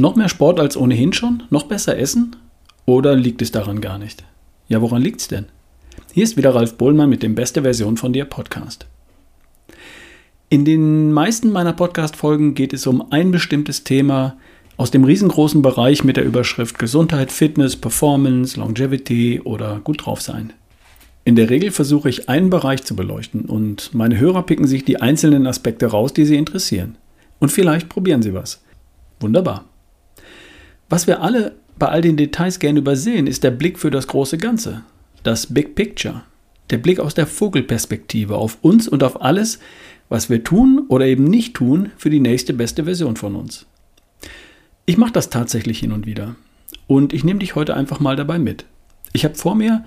Noch mehr Sport als ohnehin schon? Noch besser essen? Oder liegt es daran gar nicht? Ja, woran liegt es denn? Hier ist wieder Ralf Bohlmann mit dem Beste Version von dir Podcast. In den meisten meiner Podcast-Folgen geht es um ein bestimmtes Thema aus dem riesengroßen Bereich mit der Überschrift Gesundheit, Fitness, Performance, Longevity oder gut drauf sein. In der Regel versuche ich einen Bereich zu beleuchten und meine Hörer picken sich die einzelnen Aspekte raus, die sie interessieren. Und vielleicht probieren sie was. Wunderbar. Was wir alle bei all den Details gerne übersehen, ist der Blick für das große Ganze, das Big Picture, der Blick aus der Vogelperspektive auf uns und auf alles, was wir tun oder eben nicht tun für die nächste beste Version von uns. Ich mache das tatsächlich hin und wieder und ich nehme dich heute einfach mal dabei mit. Ich habe vor mir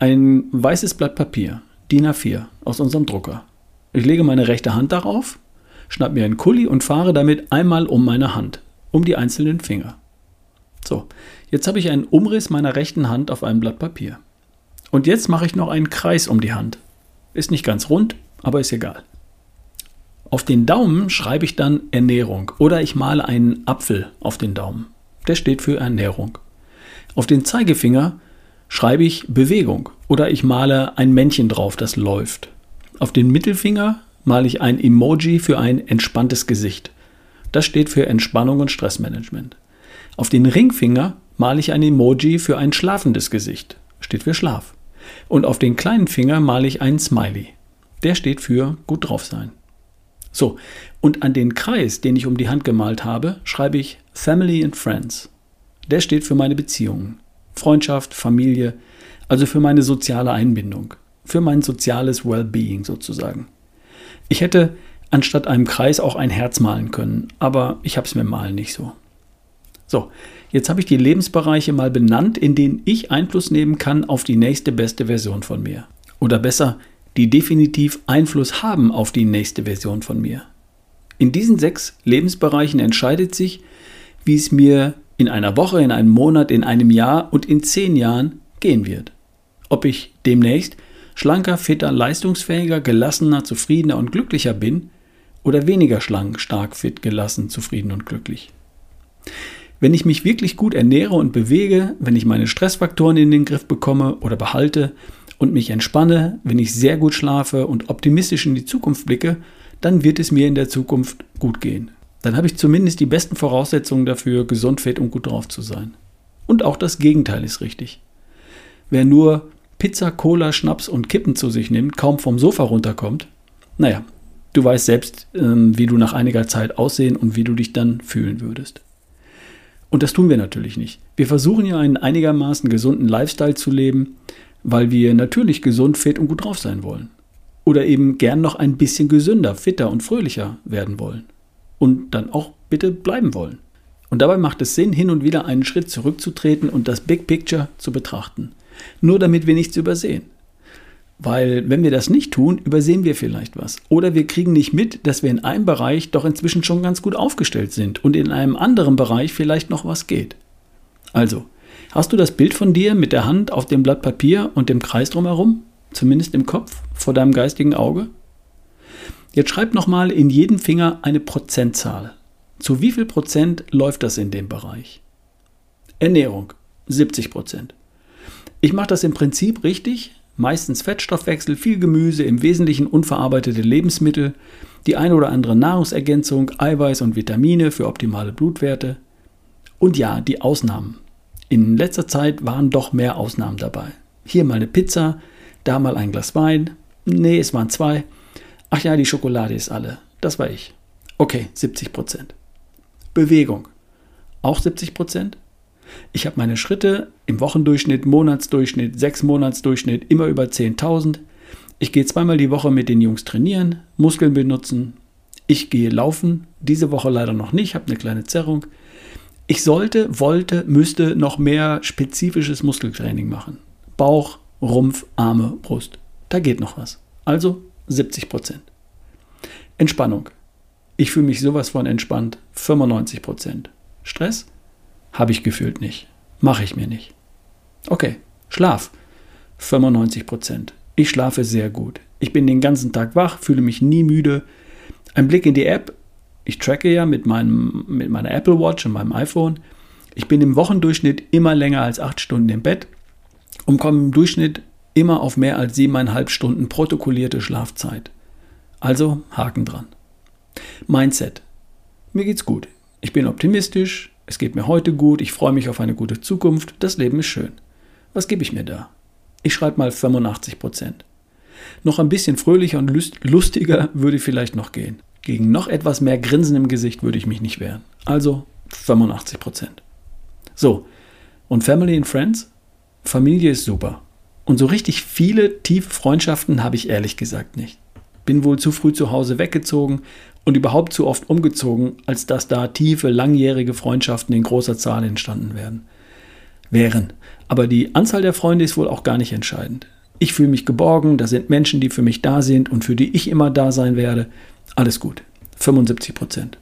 ein weißes Blatt Papier, DIN A4 aus unserem Drucker. Ich lege meine rechte Hand darauf, schnapp mir einen Kuli und fahre damit einmal um meine Hand, um die einzelnen Finger. So, jetzt habe ich einen Umriss meiner rechten Hand auf einem Blatt Papier. Und jetzt mache ich noch einen Kreis um die Hand. Ist nicht ganz rund, aber ist egal. Auf den Daumen schreibe ich dann Ernährung oder ich male einen Apfel auf den Daumen. Der steht für Ernährung. Auf den Zeigefinger schreibe ich Bewegung oder ich male ein Männchen drauf, das läuft. Auf den Mittelfinger male ich ein Emoji für ein entspanntes Gesicht. Das steht für Entspannung und Stressmanagement. Auf den Ringfinger male ich ein Emoji für ein schlafendes Gesicht. Steht für Schlaf. Und auf den kleinen Finger male ich einen Smiley. Der steht für gut drauf sein. So, und an den Kreis, den ich um die Hand gemalt habe, schreibe ich Family and Friends. Der steht für meine Beziehungen. Freundschaft, Familie, also für meine soziale Einbindung, für mein soziales Wellbeing sozusagen. Ich hätte anstatt einem Kreis auch ein Herz malen können, aber ich habe es mir malen nicht so. So, jetzt habe ich die Lebensbereiche mal benannt, in denen ich Einfluss nehmen kann auf die nächste beste Version von mir. Oder besser, die definitiv Einfluss haben auf die nächste Version von mir. In diesen sechs Lebensbereichen entscheidet sich, wie es mir in einer Woche, in einem Monat, in einem Jahr und in zehn Jahren gehen wird. Ob ich demnächst schlanker, fitter, leistungsfähiger, gelassener, zufriedener und glücklicher bin oder weniger schlank, stark, fit, gelassen, zufrieden und glücklich. Wenn ich mich wirklich gut ernähre und bewege, wenn ich meine Stressfaktoren in den Griff bekomme oder behalte und mich entspanne, wenn ich sehr gut schlafe und optimistisch in die Zukunft blicke, dann wird es mir in der Zukunft gut gehen dann habe ich zumindest die besten Voraussetzungen dafür, gesund, fit und gut drauf zu sein. Und auch das Gegenteil ist richtig. Wer nur Pizza, Cola, Schnaps und Kippen zu sich nimmt, kaum vom Sofa runterkommt, naja, du weißt selbst, ähm, wie du nach einiger Zeit aussehen und wie du dich dann fühlen würdest. Und das tun wir natürlich nicht. Wir versuchen ja einen einigermaßen gesunden Lifestyle zu leben, weil wir natürlich gesund, fit und gut drauf sein wollen. Oder eben gern noch ein bisschen gesünder, fitter und fröhlicher werden wollen und dann auch bitte bleiben wollen. Und dabei macht es Sinn, hin und wieder einen Schritt zurückzutreten und das Big Picture zu betrachten. Nur damit wir nichts übersehen. Weil wenn wir das nicht tun, übersehen wir vielleicht was. Oder wir kriegen nicht mit, dass wir in einem Bereich doch inzwischen schon ganz gut aufgestellt sind und in einem anderen Bereich vielleicht noch was geht. Also, hast du das Bild von dir mit der Hand auf dem Blatt Papier und dem Kreis drumherum? Zumindest im Kopf, vor deinem geistigen Auge? Jetzt schreib nochmal in jedem Finger eine Prozentzahl. Zu wie viel Prozent läuft das in dem Bereich? Ernährung 70 Prozent. Ich mache das im Prinzip richtig, meistens Fettstoffwechsel, viel Gemüse, im Wesentlichen unverarbeitete Lebensmittel, die eine oder andere Nahrungsergänzung, Eiweiß und Vitamine für optimale Blutwerte. Und ja, die Ausnahmen. In letzter Zeit waren doch mehr Ausnahmen dabei. Hier mal eine Pizza, da mal ein Glas Wein. Nee, es waren zwei. Ach ja, die Schokolade ist alle. Das war ich. Okay, 70 Prozent. Bewegung. Auch 70 Prozent. Ich habe meine Schritte im Wochendurchschnitt, Monatsdurchschnitt, sechs Monatsdurchschnitt immer über 10.000. Ich gehe zweimal die Woche mit den Jungs trainieren, Muskeln benutzen. Ich gehe laufen. Diese Woche leider noch nicht, habe eine kleine Zerrung. Ich sollte, wollte, müsste noch mehr spezifisches Muskeltraining machen. Bauch, Rumpf, Arme, Brust. Da geht noch was. Also 70 Prozent. Entspannung. Ich fühle mich sowas von entspannt. 95 Prozent. Stress? Habe ich gefühlt nicht. Mache ich mir nicht. Okay. Schlaf. 95 Prozent. Ich schlafe sehr gut. Ich bin den ganzen Tag wach, fühle mich nie müde. Ein Blick in die App. Ich tracke ja mit, meinem, mit meiner Apple Watch und meinem iPhone. Ich bin im Wochendurchschnitt immer länger als acht Stunden im Bett und komme im Durchschnitt immer auf mehr als siebeneinhalb Stunden protokollierte Schlafzeit. Also Haken dran. Mindset. Mir geht's gut. Ich bin optimistisch, es geht mir heute gut, ich freue mich auf eine gute Zukunft, das Leben ist schön. Was gebe ich mir da? Ich schreibe mal 85 Prozent. Noch ein bisschen fröhlicher und lustiger würde vielleicht noch gehen. Gegen noch etwas mehr Grinsen im Gesicht würde ich mich nicht wehren. Also 85 Prozent. So, und Family and Friends? Familie ist super. Und so richtig viele tiefe Freundschaften habe ich ehrlich gesagt nicht. Bin wohl zu früh zu Hause weggezogen und überhaupt zu oft umgezogen, als dass da tiefe, langjährige Freundschaften in großer Zahl entstanden werden. Wären. Aber die Anzahl der Freunde ist wohl auch gar nicht entscheidend. Ich fühle mich geborgen, da sind Menschen, die für mich da sind und für die ich immer da sein werde. Alles gut. 75 Prozent.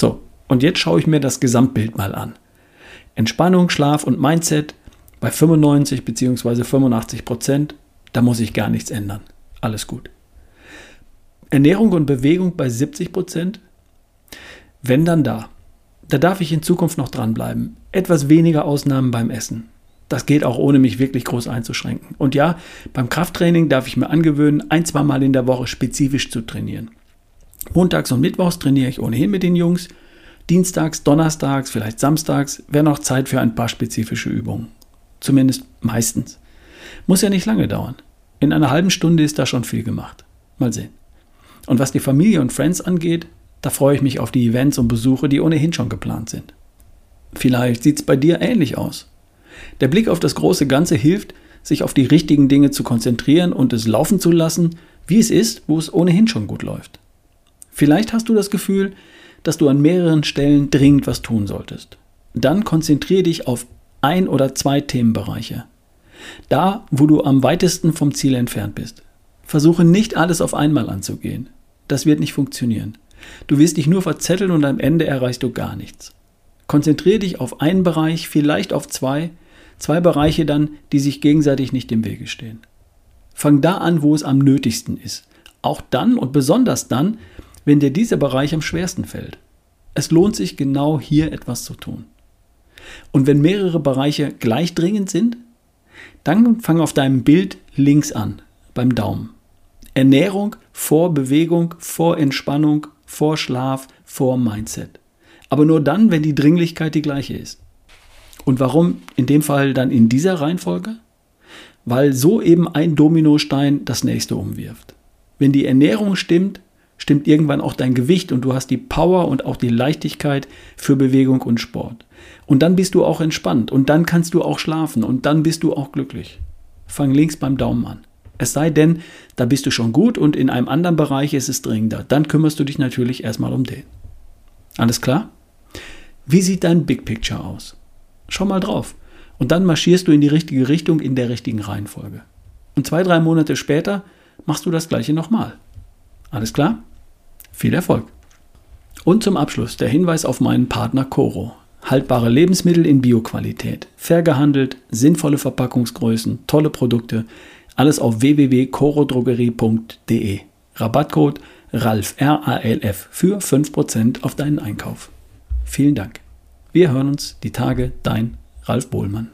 So, und jetzt schaue ich mir das Gesamtbild mal an. Entspannung, Schlaf und Mindset bei 95 bzw. 85 Prozent, da muss ich gar nichts ändern. Alles gut. Ernährung und Bewegung bei 70 Prozent, wenn dann da. Da darf ich in Zukunft noch dranbleiben. Etwas weniger Ausnahmen beim Essen. Das geht auch ohne mich wirklich groß einzuschränken. Und ja, beim Krafttraining darf ich mir angewöhnen, ein, zwei Mal in der Woche spezifisch zu trainieren. Montags und Mittwochs trainiere ich ohnehin mit den Jungs. Dienstags, Donnerstags, vielleicht Samstags wäre noch Zeit für ein paar spezifische Übungen. Zumindest meistens. Muss ja nicht lange dauern. In einer halben Stunde ist da schon viel gemacht. Mal sehen. Und was die Familie und Friends angeht, da freue ich mich auf die Events und Besuche, die ohnehin schon geplant sind. Vielleicht sieht es bei dir ähnlich aus. Der Blick auf das große Ganze hilft, sich auf die richtigen Dinge zu konzentrieren und es laufen zu lassen, wie es ist, wo es ohnehin schon gut läuft. Vielleicht hast du das Gefühl, dass du an mehreren Stellen dringend was tun solltest. Dann konzentriere dich auf ein oder zwei Themenbereiche. Da, wo du am weitesten vom Ziel entfernt bist. Versuche nicht alles auf einmal anzugehen. Das wird nicht funktionieren. Du wirst dich nur verzetteln und am Ende erreichst du gar nichts. Konzentriere dich auf einen Bereich, vielleicht auf zwei, zwei Bereiche dann, die sich gegenseitig nicht im Wege stehen. Fang da an, wo es am nötigsten ist. Auch dann und besonders dann, wenn dir dieser Bereich am schwersten fällt. Es lohnt sich genau hier etwas zu tun. Und wenn mehrere Bereiche gleich dringend sind, dann fang auf deinem Bild links an, beim Daumen. Ernährung vor Bewegung, vor Entspannung, vor Schlaf, vor Mindset. Aber nur dann, wenn die Dringlichkeit die gleiche ist. Und warum in dem Fall dann in dieser Reihenfolge? Weil so eben ein Dominostein das nächste umwirft. Wenn die Ernährung stimmt, stimmt irgendwann auch dein Gewicht und du hast die Power und auch die Leichtigkeit für Bewegung und Sport. Und dann bist du auch entspannt und dann kannst du auch schlafen und dann bist du auch glücklich. Fang links beim Daumen an. Es sei denn, da bist du schon gut und in einem anderen Bereich ist es dringender. Dann kümmerst du dich natürlich erstmal um den. Alles klar? Wie sieht dein Big Picture aus? Schau mal drauf. Und dann marschierst du in die richtige Richtung in der richtigen Reihenfolge. Und zwei, drei Monate später machst du das gleiche nochmal. Alles klar? Viel Erfolg! Und zum Abschluss der Hinweis auf meinen Partner Coro. Haltbare Lebensmittel in Bioqualität, fair gehandelt, sinnvolle Verpackungsgrößen, tolle Produkte, alles auf www.corodrogerie.de. Rabattcode RALF, R-A-L-F für 5% auf deinen Einkauf. Vielen Dank. Wir hören uns die Tage, dein Ralf Bohlmann.